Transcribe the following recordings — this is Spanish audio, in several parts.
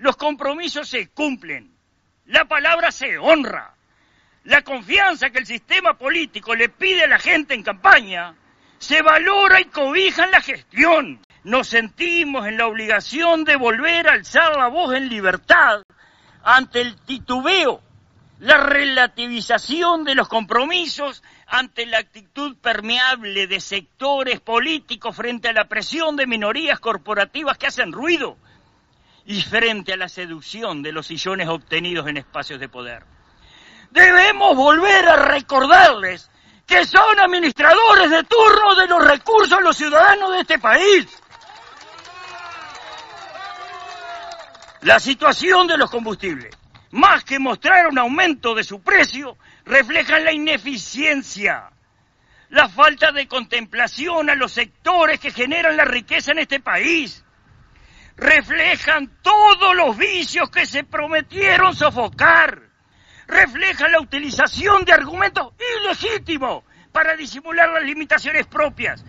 los compromisos se cumplen, la palabra se honra, la confianza que el sistema político le pide a la gente en campaña se valora y cobija en la gestión. Nos sentimos en la obligación de volver a alzar la voz en libertad ante el titubeo, la relativización de los compromisos, ante la actitud permeable de sectores políticos frente a la presión de minorías corporativas que hacen ruido y frente a la seducción de los sillones obtenidos en espacios de poder. Debemos volver a recordarles que son administradores de turno de los recursos de los ciudadanos de este país. La situación de los combustibles, más que mostrar un aumento de su precio, refleja la ineficiencia, la falta de contemplación a los sectores que generan la riqueza en este país. Reflejan todos los vicios que se prometieron sofocar. Reflejan la utilización de argumentos ilegítimos para disimular las limitaciones propias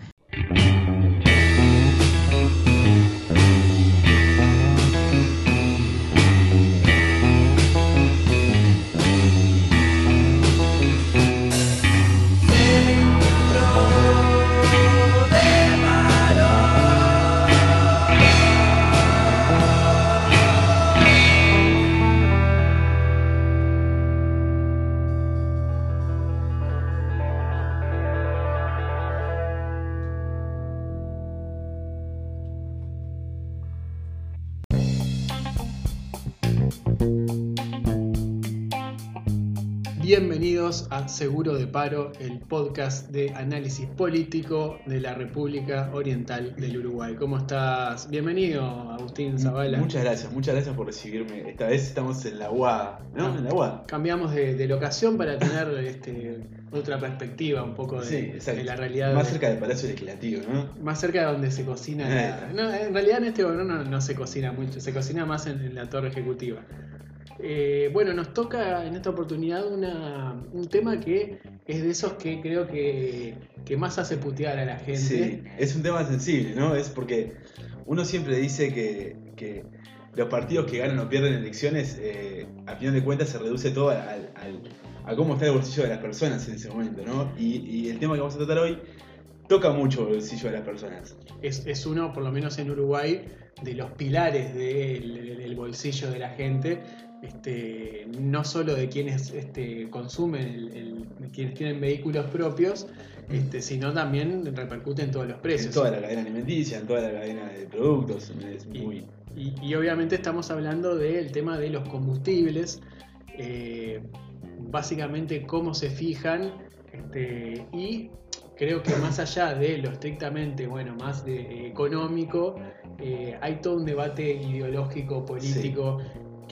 Bienvenidos a Seguro de Paro, el podcast de análisis político de la República Oriental del Uruguay. ¿Cómo estás? Bienvenido, Agustín Zavala. Muchas gracias, muchas gracias por recibirme. Esta vez estamos en la UAD, ¿no? Ah, en la UAD. Cambiamos de, de locación para tener este, otra perspectiva un poco de, Sí, exacto. de la realidad. Más de- cerca del Palacio Legislativo, ¿no? más cerca de donde se cocina. Eh. No, en realidad en este gobierno no, no se cocina mucho, se cocina más en, en la torre ejecutiva. Eh, bueno, nos toca en esta oportunidad una- un tema que es de esos que creo que, que más hace putear a la gente. Sí, es un tema sensible, ¿no? Es porque uno siempre dice que, que los partidos que ganan o pierden elecciones, eh, a final de cuentas se reduce todo al, al- a cómo está el bolsillo de las personas en ese momento, ¿no? Y, y el tema que vamos a tratar hoy toca mucho el bolsillo de las personas. Es, es uno, por lo menos en Uruguay, de los pilares del bolsillo de la gente. Este, no solo de quienes este, consumen, el- el- quienes tienen vehículos propios, este, sino también repercute en todos los precios. En toda la cadena alimenticia, en toda la cadena de productos. Es Y- muy... Y, y obviamente estamos hablando del tema de los combustibles, eh, básicamente cómo se fijan, este, y creo que más allá de lo estrictamente, bueno, más de, eh, económico, eh, hay todo un debate ideológico, político,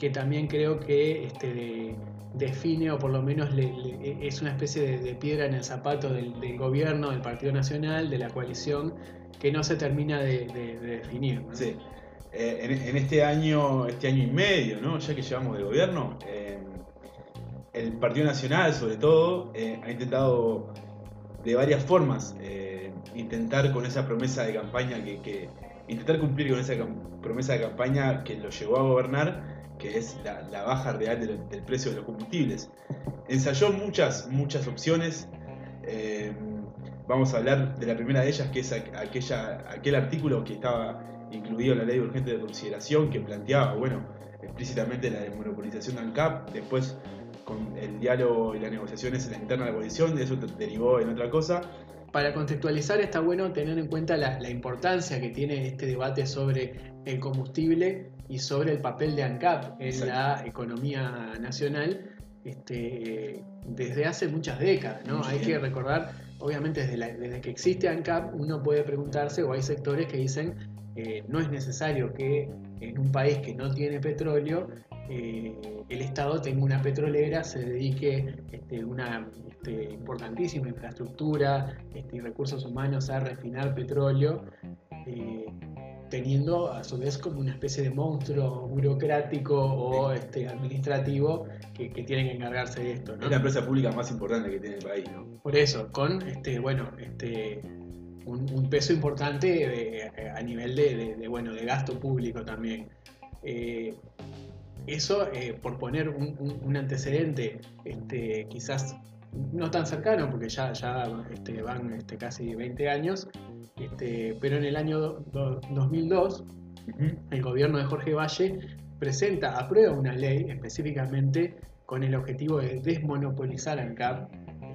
que también creo que este, de- define o por lo menos es una especie de, piedra en el zapato del, gobierno, del Partido Nacional, de la coalición, que no se termina de, de- de definir. Sí. Eh, en, este año, este año y medio, ¿no? Ya que llevamos de gobierno, eh, el Partido Nacional, sobre todo, eh, ha intentado de varias formas eh, intentar con esa promesa de campaña que- intentar cumplir con esa promesa de campaña que lo llevó a gobernar, que es la, la baja real del precio de los combustibles. Ensayó muchas, muchas opciones. eh, vamos a hablar de la primera de ellas, que es aqu- aquella, aquel artículo que estaba incluido en la ley urgente de consideración que planteaba, bueno, explícitamente la desmonopolización de ANCAP, después con el diálogo y las negociaciones en la interna de la coalición, eso derivó en otra cosa. Para contextualizar está bueno tener en cuenta la, la importancia que tiene este debate sobre el combustible y sobre el papel de ANCAP en Exacto. la economía nacional este, desde hace muchas décadas. Hay que recordar, obviamente desde, la- desde que existe ANCAP uno puede preguntarse o hay sectores que dicen eh, no es necesario que en un país que no tiene petróleo eh, el Estado tenga una petrolera, se dedique este, una este, importantísima infraestructura este, y recursos humanos a refinar petróleo, eh, teniendo a su vez como una especie de monstruo burocrático o este, administrativo que, que tienen que encargarse de esto. ¿no? Es la empresa pública más importante que tiene el país, ¿no? Por eso, con este, bueno, este, un, un peso importante eh, a nivel de, de- de, bueno, de gasto público también. Eh, eso, eh, por poner un, un- un antecedente este, quizás no tan cercano, porque ya, ya este, van este, casi 20 años, este, pero en el año do- do- 2002 Ujú. el gobierno de Jorge Valle presenta, aprueba una ley específicamente con el objetivo de desmonopolizar ANCAP,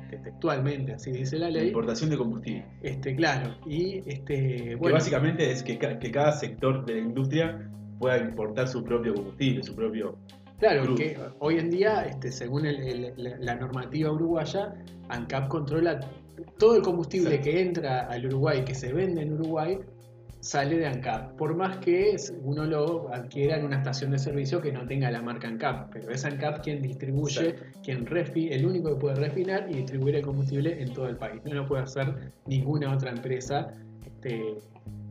este, textualmente, así dice la ley. importación de combustible. Este, claro, y este, Que bueno, básicamente es que, ca- que cada sector de la industria pueda importar su propio combustible, su propio... claro, que hoy en día, este, según el- el- la, la normativa uruguaya, ANCAP controla todo el combustible Exacto. que entra al Uruguay, que se vende en Uruguay, sale de ANCAP, por más que uno lo adquiera en una estación de servicio que no tenga la marca ANCAP, pero es ANCAP quien distribuye, Exacto. quien refi, el único que puede refinar y distribuir el combustible en todo el país. No lo puede hacer ninguna otra empresa este,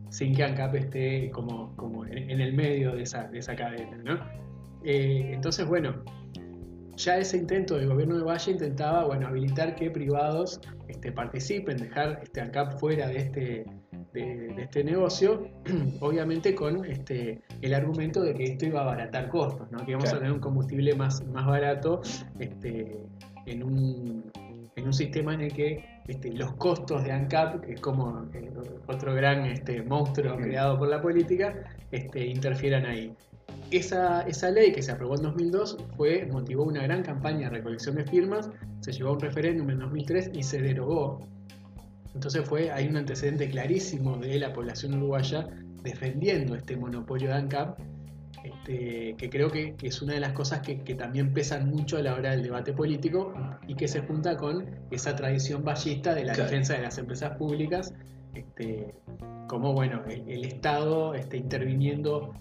sin que ANCAP esté como, como en, en el medio de esa, de esa cadena. ¿no? Eh, entonces, bueno, ya ese intento del gobierno de Valle intentaba bueno, habilitar que privados este, participen, dejar este ANCAP fuera de este, de, de este negocio, obviamente con este, el argumento de que esto iba a abaratar costos, ¿no? que íbamos Claro. a tener un combustible más, más barato este, en, un, en un sistema en el que este, los costos de ANCAP, que es como eh, otro gran este, monstruo Mm. creado por la política, este, interfieran ahí. Esa, esa ley que se aprobó en 2002 fue, motivó una gran campaña de recolección de firmas, se llevó a un referéndum en 2003 y se derogó. Entonces fue, hay un antecedente clarísimo de la población uruguaya defendiendo este monopolio de ANCAP, este, que creo que, que es una de las cosas que, que también pesan mucho a la hora del debate político y que se junta con esa tradición ballista de la Claro. defensa de las empresas públicas, este, como bueno, el, el Estado este, interviniendo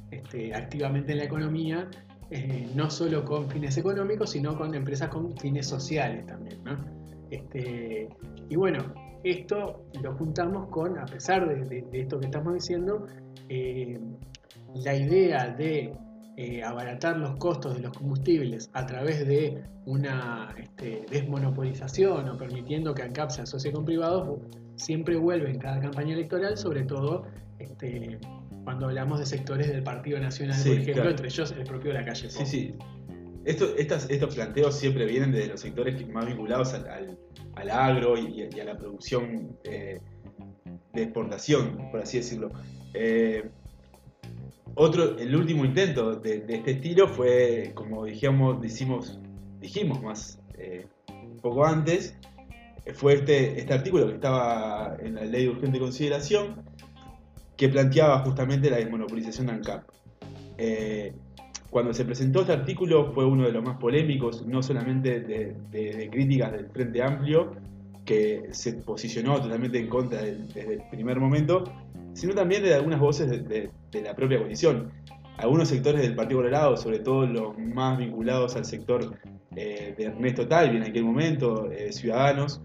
activamente en la economía, eh, no solo con fines económicos, sino con empresas con fines sociales también. ¿no? Este, y bueno, esto lo juntamos con, a pesar de, de- de esto que estamos diciendo, eh, la idea de eh, abaratar los costos de los combustibles a través de una este, desmonopolización o permitiendo que ANCAP se asocie con privados, siempre vuelve en cada campaña electoral, sobre todo este, cuando hablamos de sectores del Partido Nacional, Sí, por ejemplo, claro. entre ellos el propio de la calle Sí, Pou. sí. Esto- estos planteos siempre vienen de los sectores más vinculados al, al- agro y, a la producción eh, de exportación, por así decirlo. Eh, otro, el último intento de, este estilo fue, como dijimos, decimos, dijimos más eh, poco antes, fue este, este artículo que estaba en la ley de urgente consideración, que planteaba justamente la desmonopolización de ANCAP. Eh, cuando se presentó este artículo fue uno de los más polémicos, no solamente de, críticas del Frente Amplio, que se posicionó totalmente en contra desde el primer momento, sino también de algunas voces de la propia coalición. Algunos sectores del Partido Colorado, sobre todo los más vinculados al sector eh, de Ernesto Talvi en aquel momento, eh, Ciudadanos,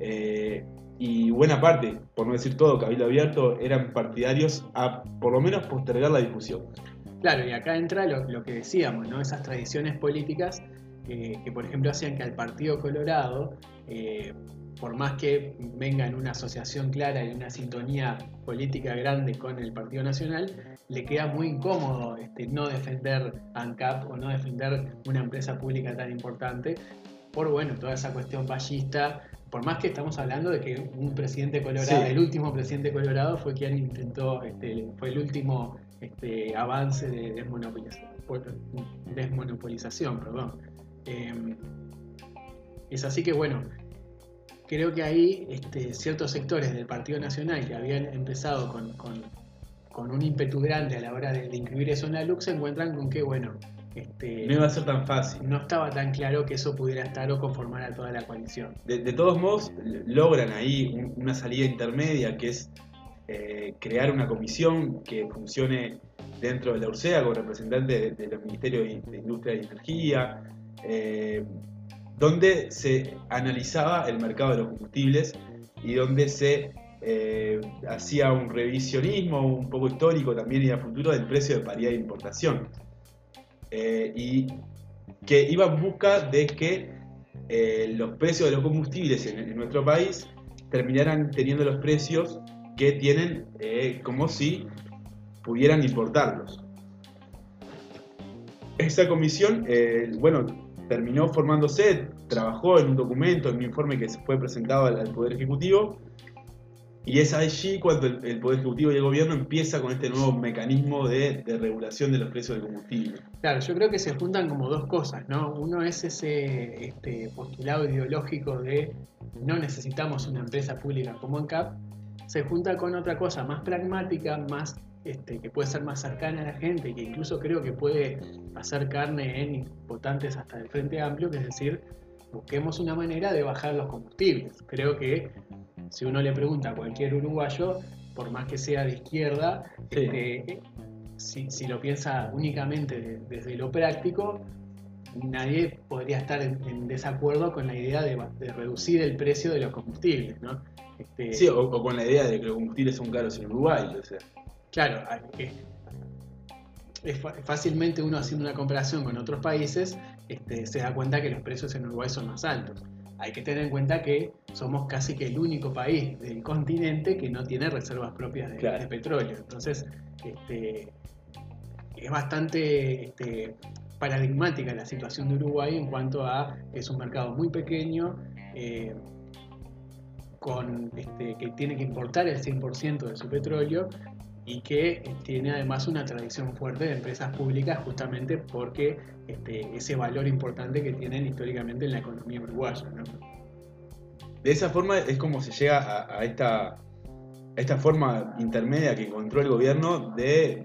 eh, y buena parte, por no decir todo, Cabildo Abierto, eran partidarios a por lo menos postergar la discusión. Claro, y acá entra lo, lo que decíamos, ¿no? Esas tradiciones políticas eh, que, por ejemplo, hacían que al Partido Colorado, eh, por más que venga en una asociación clara y una sintonía política grande con el Partido Nacional, le queda muy incómodo este, no defender ANCAP o no defender una empresa pública tan importante por bueno, toda esa cuestión ballista. Por más que estamos hablando de que un presidente colorado, Sí. el último presidente colorado fue quien intentó, este, fue el último este, avance de desmonopolización, desmonopolización perdón. Eh, es así que bueno, creo que ahí este, ciertos sectores del Partido Nacional que habían empezado con, con- con un ímpetu grande a la hora de, de incluir eso en la LUC se encuentran con que bueno, este, No iba a ser tan fácil. no estaba tan claro que eso pudiera estar o conformar a toda la coalición. De, de todos modos, logran ahí un- una salida intermedia que es eh, crear una comisión que funcione dentro de la URSEA con representantes de, los Ministerios de, Industria y Energía, eh, donde se analizaba el mercado de los combustibles y donde se eh, hacía un revisionismo un poco histórico también y a futuro del precio de paridad de importación. Y que iba en busca de que los precios de los combustibles en, en nuestro país terminaran teniendo los precios que tienen eh, como si pudieran importarlos. esa comisión, eh, bueno, terminó formándose, trabajó en un documento, en un informe que fue presentado al, al Poder Ejecutivo, y es allí cuando el, el, Poder Ejecutivo y el Gobierno empieza con este nuevo mecanismo de, de, regulación de los precios del combustible. Claro, yo creo que se juntan como dos cosas, ¿no? Uno es ese este, postulado ideológico de no necesitamos una empresa pública como ANCAP, se junta con otra cosa más pragmática, más este, que puede ser más cercana a la gente, que incluso creo que puede hacer carne en votantes hasta del Frente Amplio, que es decir, busquemos una manera de bajar los combustibles. Creo que si uno le pregunta a cualquier uruguayo, por más que sea de izquierda, sí. este, si, si, lo piensa únicamente de, desde lo práctico, nadie podría estar en, en desacuerdo con la idea de, de, reducir el precio de los combustibles. ¿no? Este, sí, o, o, con la idea de que los combustibles son caros en Uruguay. O sea. Claro, es, es fácilmente uno haciendo una comparación con otros países este, se da cuenta que los precios en Uruguay son más altos hay que tener en cuenta que somos casi que el único país del continente que no tiene reservas propias de, claro. de petróleo. Entonces, este, es bastante este, paradigmática la situación de Uruguay en cuanto a que es un mercado muy pequeño, eh, con, este, que tiene que importar el 100% de su petróleo y que tiene además una tradición fuerte de empresas públicas justamente porque este, ese valor importante que tienen históricamente en la economía uruguaya. De esa forma es como se llega a, esta, esta forma intermedia que encontró el gobierno de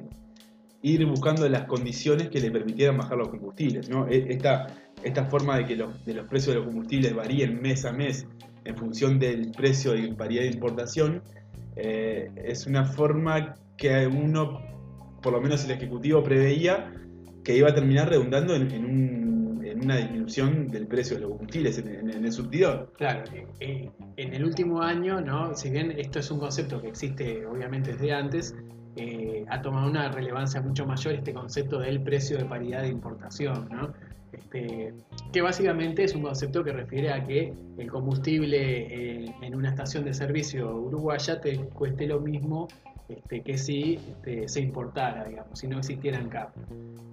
ir buscando las condiciones que le permitieran bajar los combustibles. ¿no? E, esta, esta forma de que los, de los precios de los combustibles varíen mes a mes en función del precio de paridad de importación, eh, es una forma que uno, por lo menos el Ejecutivo, preveía que iba a terminar redundando en, en, un, una disminución del precio de los combustibles en, en el surtidor. Claro, eh, en el último año, ¿no? si bien esto es un concepto que existe obviamente desde antes, eh, ha tomado una relevancia mucho mayor este concepto del precio de paridad de importación, ¿no? Este, que básicamente es un concepto que refiere a que el combustible eh, en una estación de servicio uruguaya te cueste lo mismo este, que si este, se importara, digamos, si no existiera ANCAP.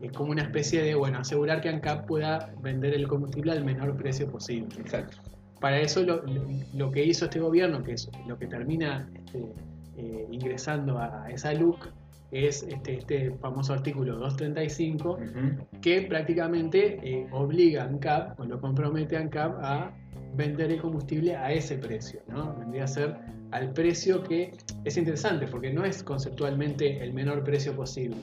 Es como una especie de, bueno, asegurar que ANCAP pueda vender el combustible al menor precio posible. Exacto. Para eso lo, lo que hizo este gobierno, que es lo que termina este, eh, ingresando a, a esa LUC, es este, este, famoso artículo 235 uh -huh. que prácticamente eh, obliga a ANCAP o lo compromete a ANCAP a vender el combustible a ese precio, ¿no? Vendría a ser al precio que es interesante porque no es conceptualmente el menor precio posible.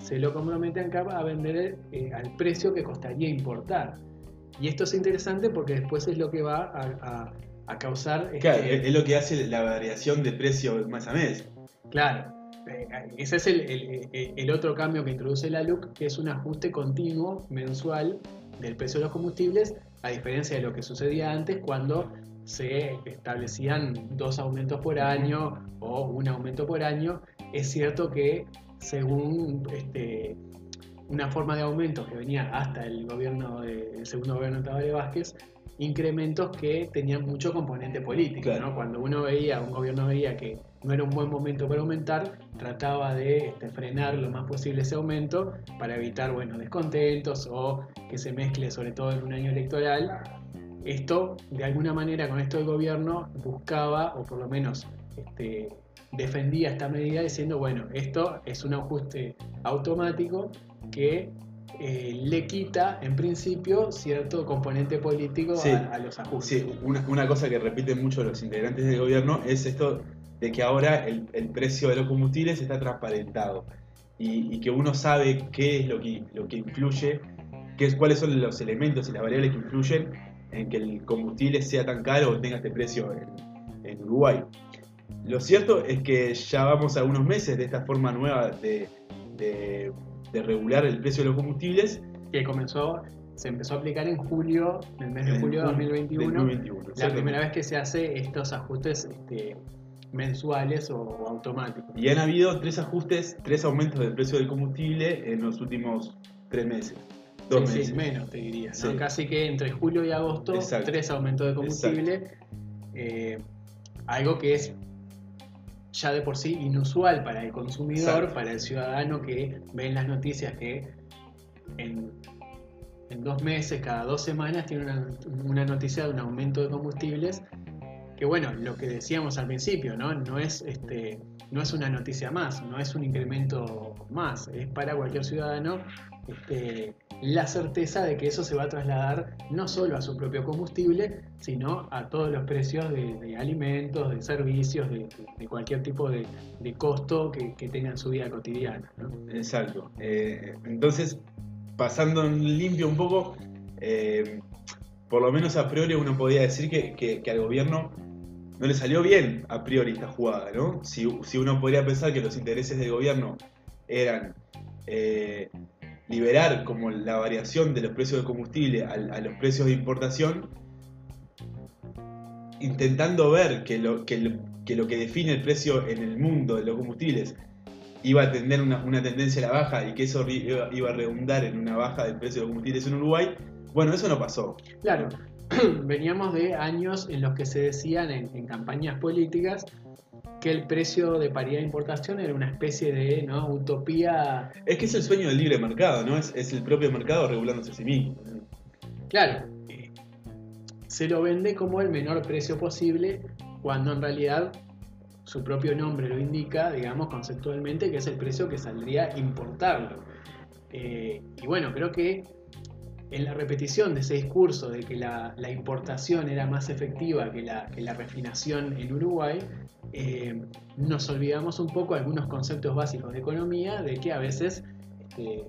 Se lo compromete a ANCAP a vender eh, al precio que costaría importar. Y esto es interesante porque después es lo que va a, a, a causar... Claro, este... es lo que hace la variación de precio mes a mes. Claro, ese es el, el, el, otro cambio que introduce la LUC, que es un ajuste continuo mensual del precio de los combustibles, a diferencia de lo que sucedía antes cuando se establecían dos aumentos por año o un aumento por año. Es cierto que según este, una forma de aumento que venía hasta el gobierno de, el segundo gobierno de Tabaré Vázquez, incrementos que tenían mucho componente político. Claro. ¿no? Cuando uno veía, un gobierno veía que no era un buen momento para aumentar, trataba de este, frenar lo más posible ese aumento para evitar bueno, descontentos o que se mezcle sobre todo en un año electoral. Esto, de alguna manera, con esto el gobierno buscaba, o por lo menos este, defendía esta medida diciendo, bueno, esto es un ajuste automático que eh, le quita, en principio, cierto componente político sí, a, a, los ajustes. Sí, una, una, cosa que repiten mucho los integrantes del gobierno es esto de que ahora el, el precio de los combustibles está transparentado y, y, que uno sabe qué es lo que, lo que influye, qué es, cuáles son los elementos y las variables que influyen en que el combustible sea tan caro o tenga este precio en, en Uruguay. Lo cierto es que ya vamos a unos meses de esta forma nueva de, de, de regular el precio de los combustibles. Que comenzó se empezó a aplicar en julio, en el mes de julio de 2021, 2021 la primera vez que se hace estos ajustes este, mensuales o, o, automáticos. Y han habido tres ajustes, tres aumentos del precio del combustible en los últimos tres meses. Dos sí, meses. Sí, menos te diría. ¿no? Sí. Casi que entre julio y agosto, Exacto. tres aumentos de combustible. Eh, algo que es ya de por sí inusual para el consumidor, Exacto. para el ciudadano que ve en las noticias que en en dos meses, cada dos semanas, tiene una, una noticia de un aumento de combustibles que bueno, lo que decíamos al principio, ¿no? No es, este, no es una noticia más, no es un incremento más, es para cualquier ciudadano este, la certeza de que eso se va a trasladar no solo a su propio combustible, sino a todos los precios de, alimentos, de servicios, de, cualquier tipo de, costo que, que tenga en su vida cotidiana. Exacto. Eh, entonces, pasando en limpio un poco, eh, por lo menos a priori uno podría decir que, al gobierno no le salió bien a priori esta jugada, ¿no? Si, uno podría pensar que los intereses del gobierno eran eh, liberar como la variación de los precios de combustible a, los precios de importación, intentando ver que lo que, define el precio en el mundo de los combustibles iba a tener una, tendencia a la baja y que eso iba, a redundar en una baja del precio de los combustibles en Uruguay, bueno, eso no pasó. Claro, veníamos de años en los que se decían en, campañas políticas que el precio de paridad de importación era una especie de ¿no? utopía. Es que es el sueño del libre mercado, ¿no? Es, el propio mercado regulándose a sí mismo. Claro, se lo vende como el menor precio posible, cuando en realidad su propio nombre lo indica, digamos, conceptualmente, que es el precio que saldría importarlo. Eh, y bueno, creo que en la repetición de ese discurso de que la, importación era más efectiva que la, refinación en Uruguay, eh, nos olvidamos un poco algunos conceptos básicos de economía, de que a veces este,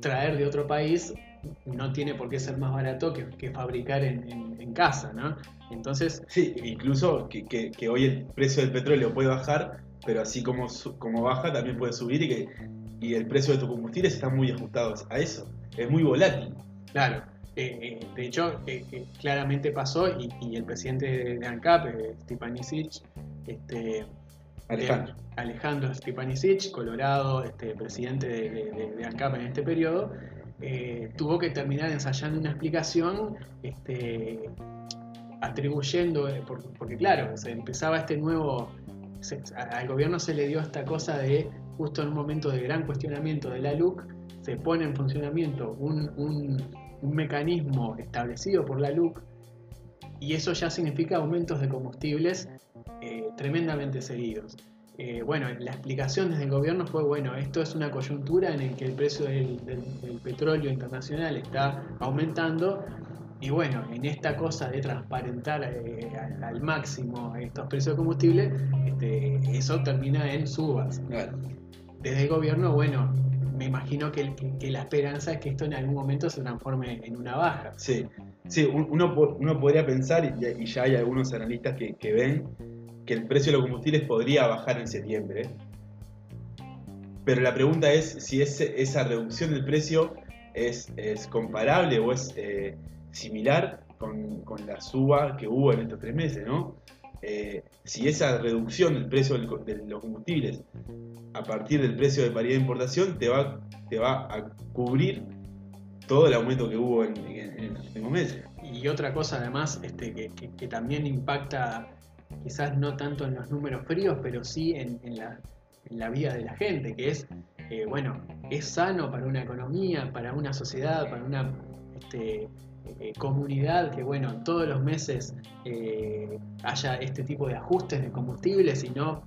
traer de otro país no tiene por qué ser más barato que, fabricar en, casa, ¿no? Entonces... Sí, incluso que, hoy el precio del petróleo puede bajar, pero así como, como baja también puede subir y que y el precio de tus combustibles están muy ajustados a eso es muy volátil. Claro. Eh, eh, de hecho, eh, claramente pasó y, el presidente de ANCAP, Stipanisic, este, Alejandro. Alejandro Colorado, este, presidente de, ANCAP en este periodo, tuvo que terminar ensayando una explicación este, atribuyendo, porque, claro, se empezaba este nuevo, al gobierno se le dio esta cosa de, justo en un momento de gran cuestionamiento de la LUC, se pone en funcionamiento un, mecanismo establecido por la LUC y eso ya significa aumentos de combustibles eh, tremendamente seguidos. Eh, bueno, la explicación desde el gobierno fue, bueno, esto es una coyuntura en el que el precio del, petróleo internacional está aumentando y bueno, en esta cosa de transparentar eh, al, máximo estos precios de combustible, este, eso termina en subas. Desde el gobierno, bueno, me imagino que, la esperanza es que esto en algún momento se transforme en una baja. Sí, sí uno, uno podría pensar, y ya hay algunos analistas que, ven, que el precio de los combustibles podría bajar en septiembre. Pero la pregunta es si esa reducción del precio es, comparable o es eh, similar con, con, la suba que hubo en estos tres meses, ¿no? Eh, si esa reducción del precio de los combustibles a partir del precio de paridad de importación te va, te va a cubrir todo el aumento que hubo en, en, los últimos meses. Y otra cosa además este, que, también impacta quizás no tanto en los números fríos, pero sí en, la, vida de la gente, que es, eh, bueno, es sano para una economía, para una sociedad, para una este, eh, comunidad que, bueno, todos los meses eh, haya este tipo de ajustes de combustibles y no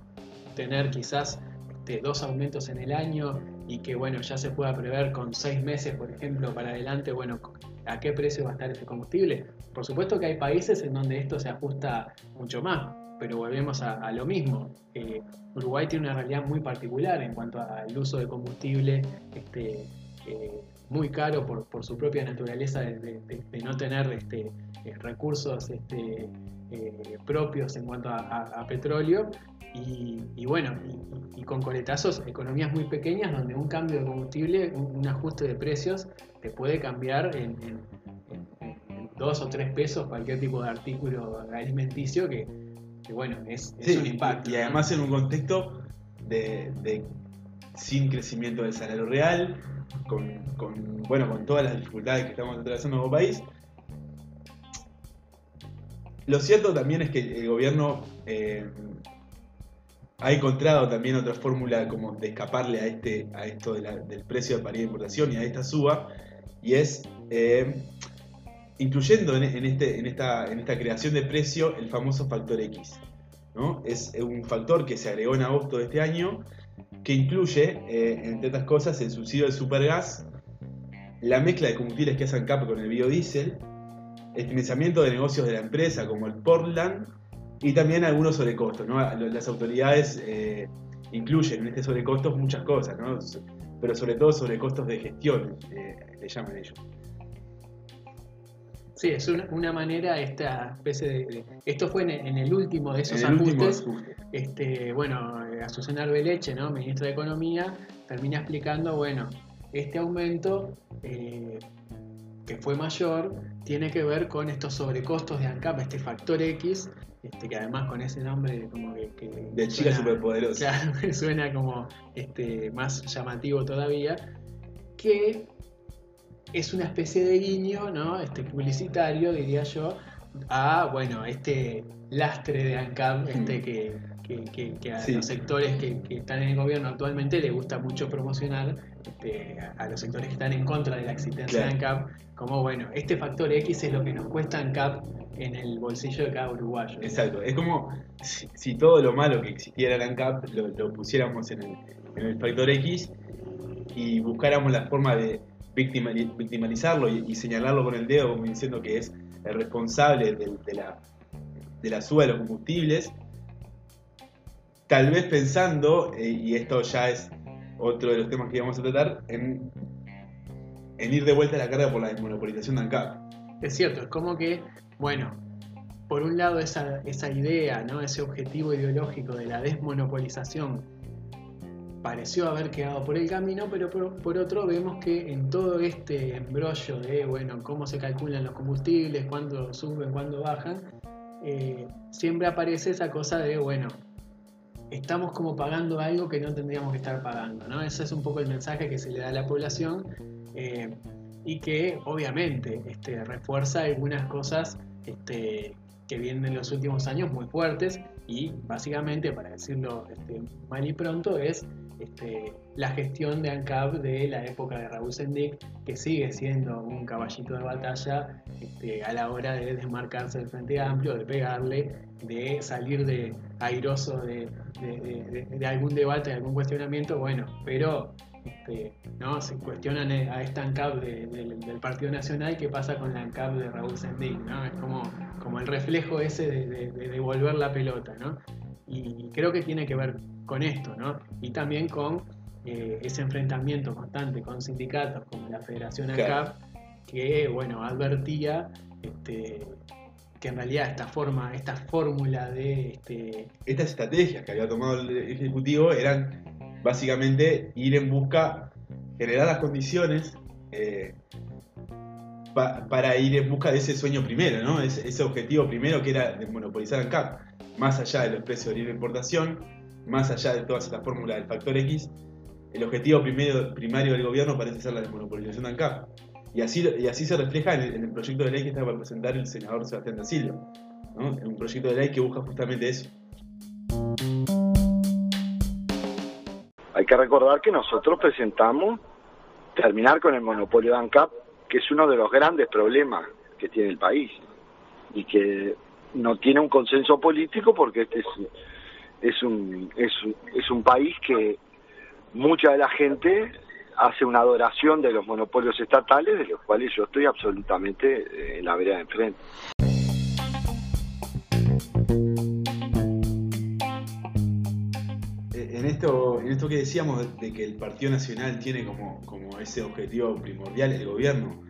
tener quizás este, dos aumentos en el año y que, bueno, ya se pueda prever con seis meses, por ejemplo, para adelante, bueno, a qué precio va a estar ese combustible. Por supuesto que hay países en donde esto se ajusta mucho más, pero volvemos a, lo mismo. Eh, Uruguay tiene una realidad muy particular en cuanto al uso de combustible. Este, muy caro por, su propia naturaleza de, no tener este, eh, recursos este, eh, propios en cuanto a, petróleo. Y, bueno, y, con coletazos, economías muy pequeñas donde un cambio de combustible, un, ajuste de precios, te puede cambiar en, dos o tres pesos cualquier tipo de artículo alimenticio que, bueno, es, un impacto. Y, además en un contexto de sin crecimiento del salario real, con, bueno, con todas las dificultades que estamos atravesando como país. Lo cierto también es que el gobierno eh, ha encontrado también otra fórmula como de escaparle a este a esto del precio de paridad de importación y a esta suba y es eh, incluyendo en, en este, en, esta, en esta creación de precio el famoso factor X. ¿no? Es un factor que se agregó en agosto de este año que incluye, eh, entre otras cosas, el subsidio del supergas, la mezcla de combustibles que hacen CAP con el biodiesel, el financiamiento de negocios de la empresa como el Portland y también algunos sobrecostos. ¿no? Las autoridades eh, incluyen en este sobrecostos muchas cosas, ¿no? pero sobre todo sobrecostos de gestión, eh, le llaman ellos. Sí, es una, manera, esta especie de, Esto fue en, el último de esos ajustes. Este, bueno, eh, Azucena Arbeleche, ¿no? ministra de Economía, termina explicando, bueno, este aumento eh, que fue mayor tiene que ver con estos sobrecostos de ANCAP, este factor X, este, que además con ese nombre como que... de chica superpoderosa. Claro, suena como este, más llamativo todavía, que es una especie de guiño, ¿no? Este publicitario, diría yo, a bueno, este lastre de ANCAP, este que, a los sectores que, están en el gobierno actualmente le gusta mucho promocionar, este, a, los sectores que están en contra de la existencia de ANCAP, como bueno, este factor X es lo que nos cuesta ANCAP en el bolsillo de cada uruguayo. Exacto, es como si, todo lo malo que existiera en ANCAP lo, pusiéramos en el, en el factor X y buscáramos la forma de victimalizarlo y, señalarlo con el dedo como diciendo que es el responsable de, la, suba de los combustibles, tal vez pensando, eh, y esto ya es otro de los temas que vamos a tratar, en, en ir de vuelta a la carga por la desmonopolización de ANCAP. Es cierto, es como que, bueno, por un lado esa, esa idea, ¿no? ese objetivo ideológico de la desmonopolización pareció haber quedado por el camino, pero por, otro vemos que en todo este embrollo de, bueno, cómo se calculan los combustibles, cuándo suben, cuándo bajan, eh, siempre aparece esa cosa de, bueno, estamos como pagando algo que no tendríamos que estar pagando, ¿no? Ese es un poco el mensaje que se le da a la población eh, y que obviamente este, refuerza algunas cosas este, que vienen en los últimos años muy fuertes y básicamente, para decirlo este, mal y pronto, es este, la gestión de ANCAP de la época de Raúl Sendic, que sigue siendo un caballito de batalla este, a la hora de desmarcarse del Frente Amplio, de pegarle, de salir de airoso de, algún debate, de algún cuestionamiento, bueno, pero este, ¿no? se cuestionan a esta ANCAP del Partido Nacional, ¿qué pasa con la ANCAP de Raúl Sendic? ¿no? Es como, como el reflejo ese de, devolver la pelota, ¿no? Y creo que tiene que ver con esto, ¿no? Y también con eh, ese enfrentamiento constante con sindicatos como la Federación ACAP, que, bueno, advertía este, que en realidad esta forma, esta fórmula de... Este... Estas estrategias que había tomado el Ejecutivo eran básicamente ir en busca, generar las condiciones eh, para ir en busca de ese sueño primero, ¿no? Ese, objetivo primero que era monopolizar ANCAP, más allá de los precios de libre importación, más allá de todas estas fórmulas del factor X, el objetivo primero, primario del gobierno parece ser la desmonopolización de ANCAP. Y así, y así se refleja en el, proyecto de ley que está para presentar el senador Sebastián da Silva. ¿no? Un proyecto de ley que busca justamente eso. Hay que recordar que nosotros presentamos terminar con el monopolio de ANCAP, que es uno de los grandes problemas que tiene el país y que no tiene un consenso político porque este es es un, es, es un país que mucha de la gente hace una adoración de los monopolios estatales, de los cuales yo estoy absolutamente en la vereda de enfrente. En esto, en esto que decíamos de que el Partido Nacional tiene como, como ese objetivo primordial, el gobierno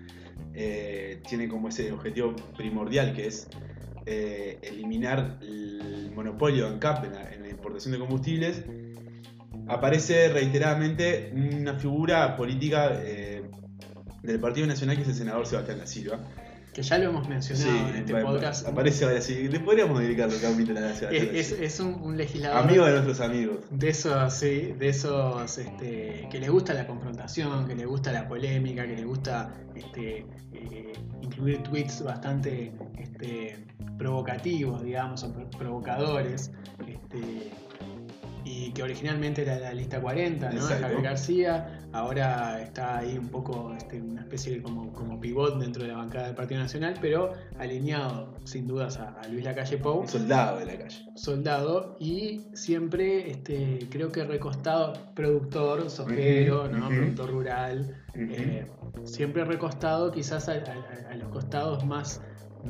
eh, tiene como ese objetivo primordial que es eliminar el monopolio de ANCAP en la, importación de combustibles, aparece reiteradamente una figura política eh, del Partido Nacional que es el senador Sebastián da Silva. Que ya lo hemos mencionado en este podcast. Aparece ahora sí. Le podríamos dedicar los capítulos a Sebastián. Es, es, un, legislador. Amigo de nuestros amigos. De esos, sí, de esos este, que le gusta la confrontación, que le gusta la polémica, que le gusta este, eh, incluir tweets bastante este, provocativos, digamos, o provocadores. Este, y que originalmente era la lista 40, ¿no? Javier García, ahora está ahí un poco este, una especie de como, como pivot dentro de la bancada del Partido Nacional, pero alineado sin dudas a, a Luis Lacalle Pou. Un soldado de la calle. Soldado y siempre este, creo que recostado, productor, sojero, ¿no? ujú. productor rural, eh, siempre recostado quizás a, a- a los costados más,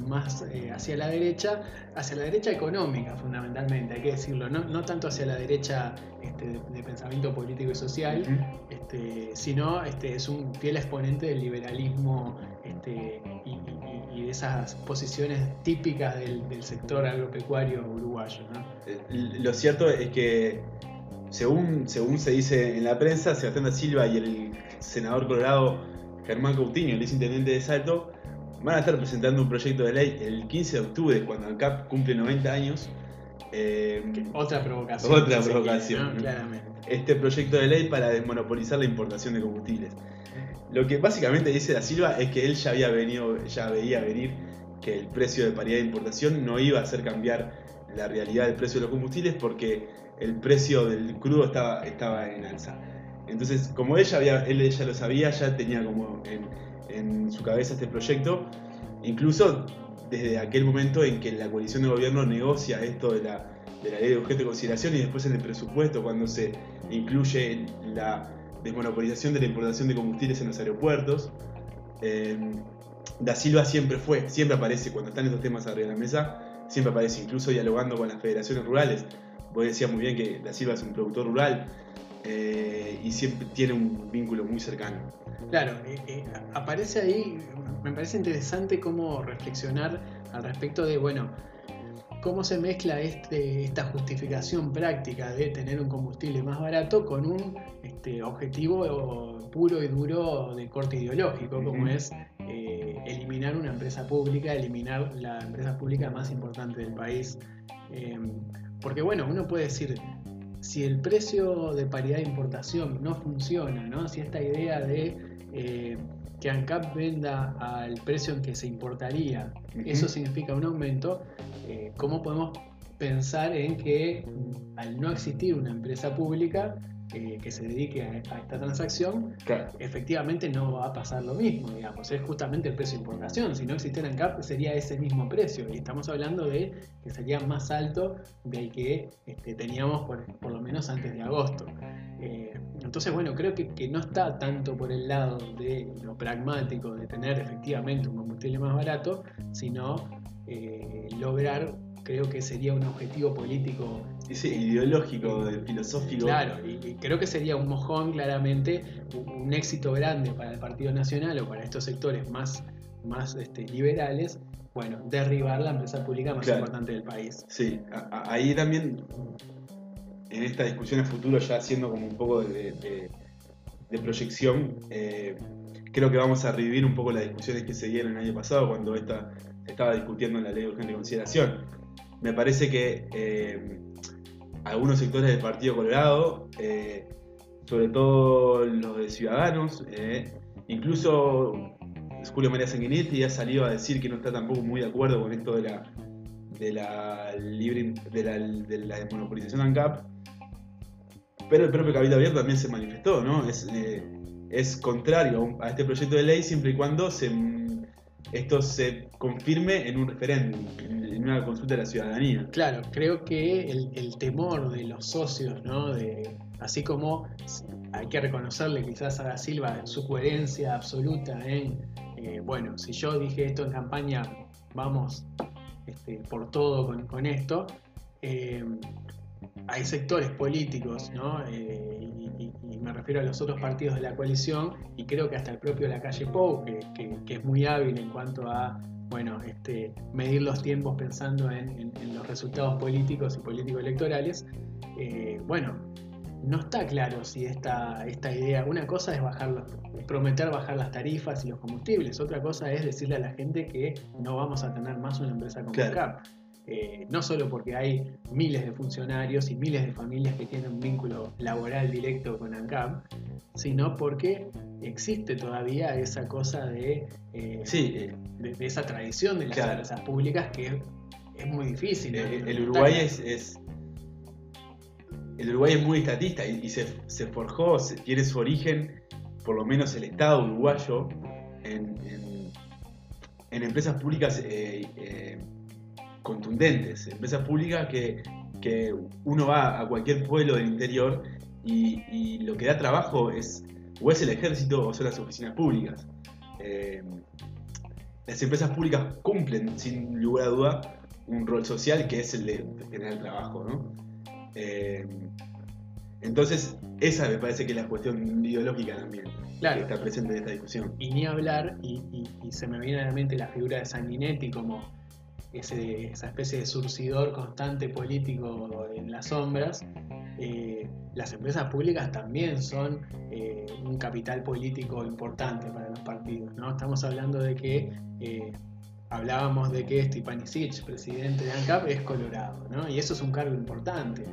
más eh, hacia la derecha, hacia la derecha económica fundamentalmente, hay que decirlo, no, no tanto hacia la derecha este, de, de pensamiento político y social, este, sino este, es un fiel exponente del liberalismo este, y, y- y de esas posiciones típicas del, del sector agropecuario uruguayo. ¿no? Eh, Lo cierto es que, según, según se dice en la prensa, Sebastián da Silva y el senador colorado Germán Coutinho, el exintendente de Salto, van a estar presentando un proyecto de ley el 15 de octubre, cuando ANCAP cumple 90 años. Eh, Otra provocación. Otra provocación. quiere, ¿no? Claramente. este proyecto de ley para desmonopolizar la importación de combustibles. Lo que básicamente dice Da Silva es que él ya había venido, ya veía venir que el precio de paridad de importación no iba a hacer cambiar la realidad del precio de los combustibles porque el precio del crudo estaba, estaba en alza. Entonces, como ella había, él ya lo sabía, ya tenía como en, en su cabeza este proyecto, incluso desde aquel momento en que la coalición de gobierno negocia esto de la, de la ley de objeto de consideración y después en el presupuesto cuando se incluye la desmonopolización de la importación de combustibles en los aeropuertos. Eh, da Silva siempre fue, siempre aparece cuando están estos temas arriba de la mesa, siempre aparece, incluso dialogando con las federaciones rurales. Vos decías muy bien que Da Silva es un productor rural eh, y siempre tiene un vínculo muy cercano. Claro, eh, eh, aparece ahí, me parece interesante cómo reflexionar al respecto de, bueno, cómo se mezcla este, esta justificación práctica de tener un combustible más barato con un este, objetivo puro y duro de corte ideológico, como es eh, eliminar una empresa pública, eliminar la empresa pública más importante del país. Eh, porque bueno, uno puede decir, si el precio de paridad de importación no funciona, ¿no? si esta idea de eh, que ANCAP venda al precio en que se importaría, eso significa un aumento, eh, ¿cómo podemos pensar en que al no existir una empresa pública que se dedique a, a esta transacción, Claro. efectivamente no va a pasar lo mismo, digamos, es justamente el precio de importación. Si no existiera ANCAP sería ese mismo precio y estamos hablando de que sería más alto del que este, teníamos por, por lo menos antes de agosto. Eh, entonces, bueno, creo que, que no está tanto por el lado de lo pragmático de tener efectivamente un combustible más barato, sino eh, lograr, creo que sería un objetivo político Sí, ideológico, de- filosófico. Claro, y, creo que sería un mojón claramente, un, éxito grande para el Partido Nacional o para estos sectores más, más este, liberales, bueno, derribar la empresa pública más Claro. importante del país. Sí, a- a- ahí también, en esta discusión a futuro, ya haciendo como un poco de, de- de proyección, eh, creo que vamos a revivir un poco las discusiones que se dieron el año pasado cuando esta, estaba discutiendo en la ley de urgente consideración. Me parece que eh, algunos sectores del Partido Colorado, eh, sobre todo los de Ciudadanos, eh, incluso Julio María Sanguinetti ha salido a decir que no está tampoco muy de acuerdo con esto de la de la libre de la, de la ANCAP. Pero el propio Cabildo Abierto también se manifestó, ¿no? Es, eh, es contrario a este proyecto de ley siempre y cuando se, esto se confirme en un referéndum, en, una consulta de la ciudadanía. Claro, creo que el, temor de los socios, ¿no? De, así como hay que reconocerle quizás a Da Silva su coherencia absoluta en, eh, bueno, si yo dije esto en campaña, vamos este, por todo con, esto. eh, hay sectores políticos, ¿no? Eh, me refiero a los otros partidos de la coalición, y creo que hasta el propio Lacalle Pou, que, que- que es muy hábil en cuanto a bueno, este, medir los tiempos pensando en, en- en los resultados políticos y político-electorales, eh, bueno, no está claro si esta, esta idea, una cosa es bajar los- prometer bajar las tarifas y los combustibles, otra cosa es decirle a la gente que no vamos a tener más una empresa como Claro. CAP. Eh, no solo porque hay miles de funcionarios y miles de familias que tienen un vínculo laboral directo con ANCAP, sino porque existe todavía esa cosa de, eh, Sí, de, de esa tradición de las Claro. empresas públicas que es muy difícil. el Uruguay es, es- el Uruguay es muy estatista y, se, forjó, tiene su origen, por lo menos el Estado uruguayo, en, empresas públicas eh, eh, contundentes, empresas públicas que, uno va a cualquier pueblo del interior y, lo que da trabajo es o es el ejército o son las oficinas públicas. Eh, las empresas públicas cumplen, sin lugar a duda, un rol social que es el de generar trabajo, ¿no? Eh, entonces, esa me parece que es la cuestión ideológica también, claro. que está presente en esta discusión. Y ni hablar, y, se me viene a la mente la figura de Sanguinetti como ese, esa especie de surcidor constante político en las sombras, eh, las empresas públicas también son eh, un capital político importante para los partidos. ¿no? Estamos hablando de que eh, hablábamos de que Stipanisic, presidente de ANCAP, es colorado, ¿no? y eso es un cargo importante.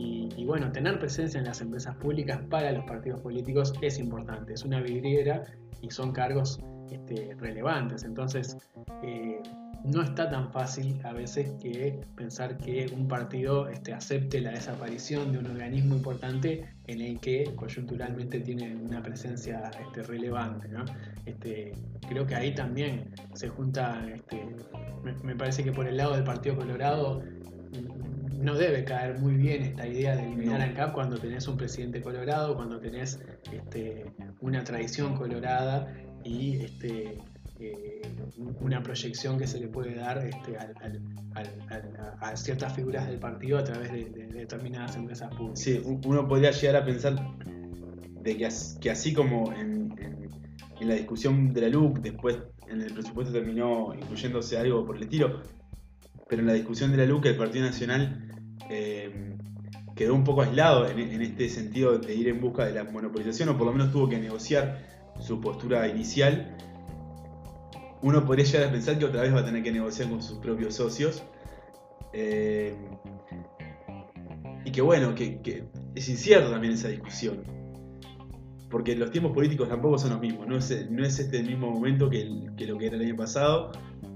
Y, bueno, tener presencia en las empresas públicas para los partidos políticos es importante, es una vidriera y son cargos este, relevantes. Entonces, no está tan fácil a veces que pensar que un partido este, acepte la desaparición de un organismo importante en el que coyunturalmente tiene una presencia este, relevante. Este, creo que ahí también se junta, este, me, parece que por el lado del Partido Colorado no debe caer muy bien esta idea de eliminar al CAP cuando tenés un presidente colorado, cuando tenés una tradición colorada y este, eh, una proyección que se le puede dar este, a ciertas figuras del partido a través de, determinadas empresas públicas. Sí, uno podría llegar a pensar de que, así como en, la discusión de la LUC, después en el presupuesto terminó incluyéndose algo por el estilo, pero en la discusión de la LUC el Partido Nacional eh, quedó un poco aislado en, en, este sentido de ir en busca de la monopolización, o por lo menos tuvo que negociar su postura inicial uno podría llegar a pensar que otra vez va a tener que negociar con sus propios socios. Eh, y que bueno, que, es incierto también esa discusión. Porque los tiempos políticos tampoco son los mismos. No es, no es este el mismo momento que, lo que era el año pasado,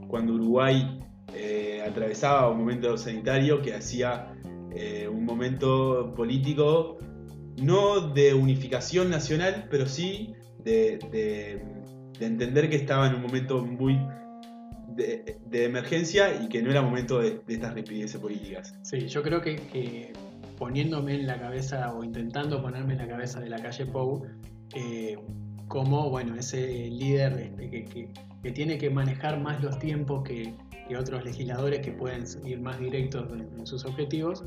cuando Uruguay eh, atravesaba un momento sanitario que hacía eh, un momento político no de unificación nacional, pero sí de de entender que estaba en un momento muy de, emergencia y que no era momento de, estas rapideces políticas. Sí, yo creo que, poniéndome en la cabeza o intentando ponerme en la cabeza de la calle Pou, eh, como bueno, ese líder este, que, tiene que manejar más los tiempos que, otros legisladores que pueden ir más directos en, sus objetivos.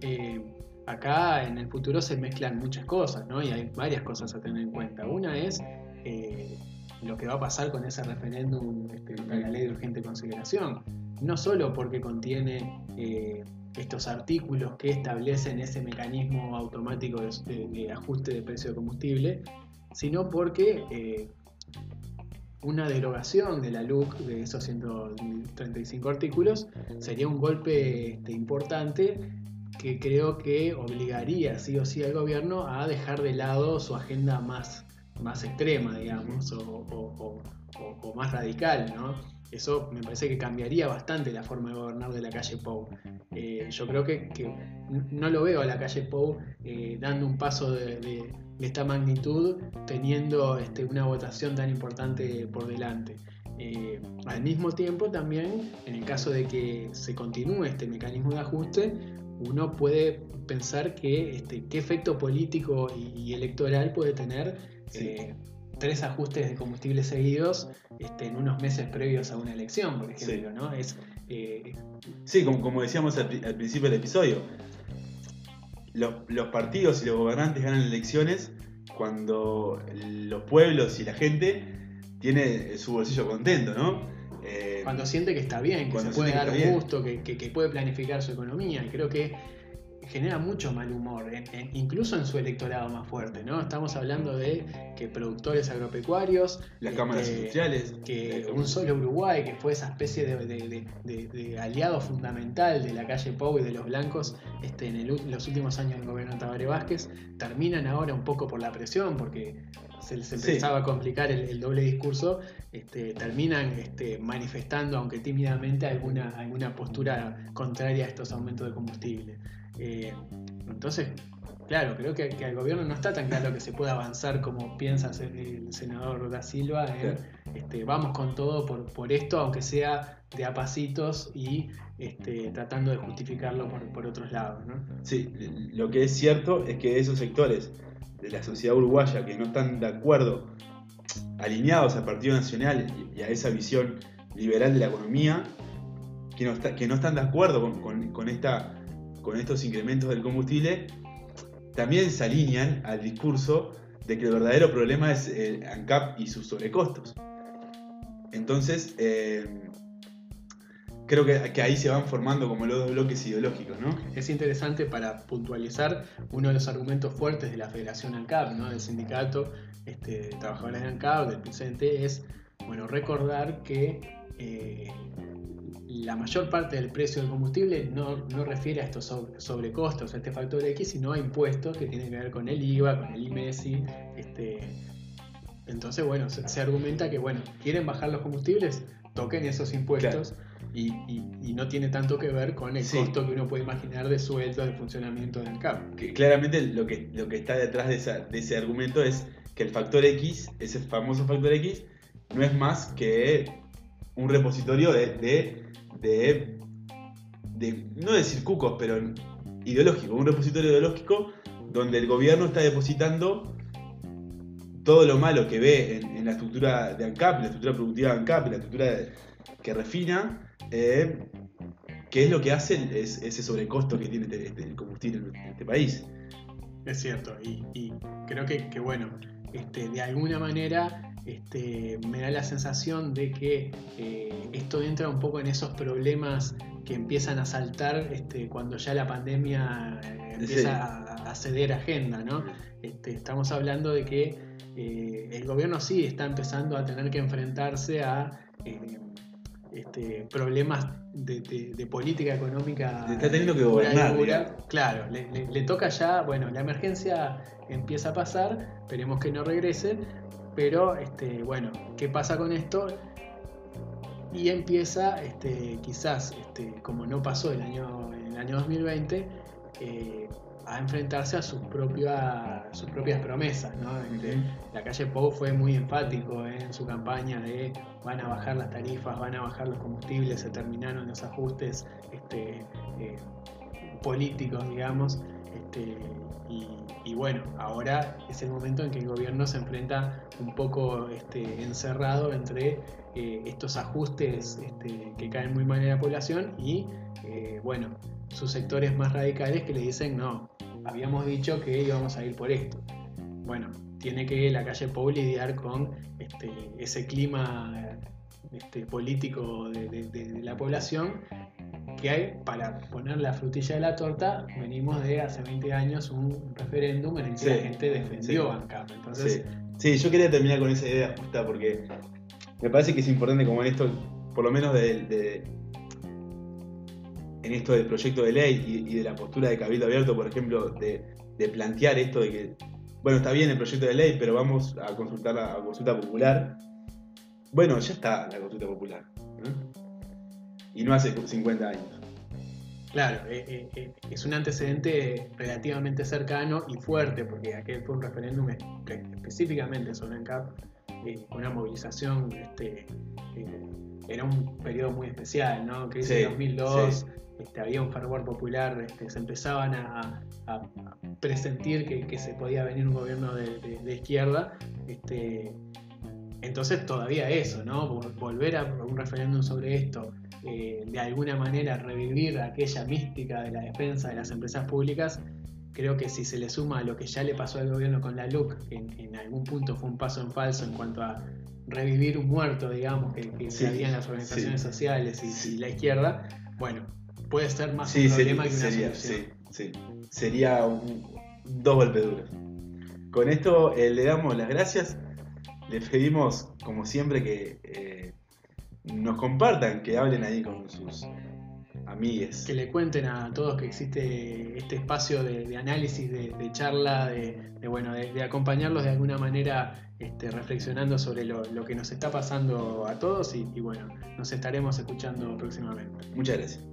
Eh, acá en el futuro se mezclan muchas cosas, ¿no? Y hay varias cosas a tener en cuenta. Una es eh, lo que va a pasar con ese referéndum este, para la ley de urgente consideración. No solo porque contiene eh, estos artículos que establecen ese mecanismo automático de, ajuste de precio de combustible, sino porque eh, una derogación de la LUC de esos 135 artículos sería un golpe este, importante que creo que obligaría sí o sí al gobierno a dejar de lado su agenda más más extrema, digamos, o, más radical, ¿no? Eso me parece que cambiaría bastante la forma de gobernar de la calle Pou. Eh, yo creo que, no lo veo a la calle Pou eh, dando un paso de, esta magnitud teniendo este, una votación tan importante por delante. Eh, al mismo tiempo también, en el caso de que se continúe este mecanismo de ajuste, uno puede pensar que este, qué efecto político y electoral puede tener eh, tres ajustes de combustible seguidos este, en unos meses previos a una elección, por ejemplo, sí. ¿no? Es, eh, sí, como, decíamos al, principio del episodio, los, partidos y los gobernantes ganan elecciones cuando los pueblos y la gente tiene su bolsillo contento, ¿no? Eh, cuando siente que está bien, que se puede dar un gusto, que, que, puede planificar su economía. Y creo que genera mucho mal humor, incluso en su electorado más fuerte, ¿no? Estamos hablando de que productores agropecuarios, las cámaras este, industriales, que un solo Uruguay, que fue esa especie de, aliado fundamental de la calle Pau y de los blancos este, en los últimos años del gobierno de Tabaré Vázquez, terminan ahora un poco por la presión, porque se les empezaba a complicar el, doble discurso, este, terminan este, manifestando, aunque tímidamente, alguna, alguna postura contraria a estos aumentos de combustible. Eh, entonces, claro, creo que, que, al gobierno no está tan claro que se pueda avanzar como piensa el senador da Silva en este, vamos con todo por, por esto, aunque sea de a pasitos y este, tratando de justificarlo por, por otros lados. ¿no? Sí, lo que es cierto es que esos sectores de la sociedad uruguaya que no están de acuerdo, alineados al Partido Nacional y a esa visión liberal de la economía, que no, está, que no están de acuerdo con, con, esta, con estos incrementos del combustible, también se alinean al discurso de que el verdadero problema es el ANCAP y sus sobrecostos. Entonces, eh, creo que, ahí se van formando como los dos bloques ideológicos, ¿no? Es interesante para puntualizar uno de los argumentos fuertes de la Federación ANCAP, ¿no? del sindicato este, de trabajadores de ANCAP, del presente, es bueno, recordar que eh, la mayor parte del precio del combustible no, refiere a estos sobrecostos, a este factor X, sino a impuestos que tienen que ver con el IVA, con el IMESI. Este, entonces, bueno, se, argumenta que, bueno, quieren bajar los combustibles, toquen esos impuestos. Y, no tiene tanto que ver con el costo que uno puede imaginar de sueldo, de funcionamiento del CAP. Que claramente lo que, lo que está detrás de, de ese argumento es que el factor X, ese famoso factor X, no es más que un repositorio de, de, no decir cucos, pero ideológico, un repositorio ideológico donde el gobierno está depositando todo lo malo que ve en, la estructura de ANCAP, la estructura productiva de ANCAP, la estructura que refina, eh, que es lo que hace ese sobrecosto que tiene este, el combustible en este país. Es cierto, y, creo que, bueno, este, de alguna manera este, me da la sensación de que eh, esto entra un poco en esos problemas que empiezan a saltar este, cuando ya la pandemia eh, empieza a, ceder agenda, ¿no? Este, estamos hablando de que eh, el gobierno sí está empezando a tener que enfrentarse a este, problemas de, política económica. Está teniendo que gobernar. claro, le, toca ya, bueno, la emergencia empieza a pasar, esperemos que no regrese, pero este, bueno, ¿qué pasa con esto? Y empieza, este, quizás, este, como no pasó el año, el año 2020, eh, a enfrentarse a sus, sus propias promesas. ¿no? Este, la calle Pou fue muy enfático en su campaña de van a bajar las tarifas, van a bajar los combustibles, se terminaron los ajustes este, eh, políticos, digamos. Este, y, bueno, ahora es el momento en que el gobierno se enfrenta un poco este, encerrado entre eh, estos ajustes este, que caen muy mal en la población y, eh, bueno, sus sectores más radicales que le dicen, no, habíamos dicho que íbamos a ir por esto. Bueno, tiene que la calle Pou lidiar con este, ese clima este, político de, la población que hay para poner la frutilla de la torta. Venimos de hace 20 años un referéndum en el que la gente defendió a ANCAP. Entonces, sí. yo quería terminar con esa idea justa porque me parece que es importante como en esto, por lo menos en esto del proyecto de ley y, de la postura de Cabildo Abierto, por ejemplo, de, plantear esto de que, bueno, está bien el proyecto de ley, pero vamos a consultar a consulta popular. Bueno, ya está la consulta popular. Y no hace 50 años. Claro, eh, eh, eh, es un antecedente relativamente cercano y fuerte, porque aquel fue un referéndum específicamente sobre ANCAP, una movilización, este, era un periodo muy especial, ¿no? Crisis de 2002, este, había un fervor popular, este, se empezaban a, presentir que, se podía venir un gobierno de, de izquierda. Este, entonces todavía eso, ¿no? Volver a un referéndum sobre esto, eh, de alguna manera revivir aquella mística de la defensa de las empresas públicas, creo que si se le suma a lo que ya le pasó al gobierno con la LUC, que en, algún punto fue un paso en falso en cuanto a revivir un muerto, digamos, que, que se había en las organizaciones sociales y, la izquierda, bueno, puede ser más un problema que una sería, Sí, sí, sería un, dos golpes duros. Con esto eh, le damos las gracias le pedimos, como siempre, que eh, nos compartan, que hablen ahí con sus amigues. Que le cuenten a todos que existe este espacio de, análisis, de, charla, de, bueno, de, acompañarlos de alguna manera este, reflexionando sobre lo, que nos está pasando a todos y, y bueno, nos estaremos escuchando próximamente. Muchas gracias.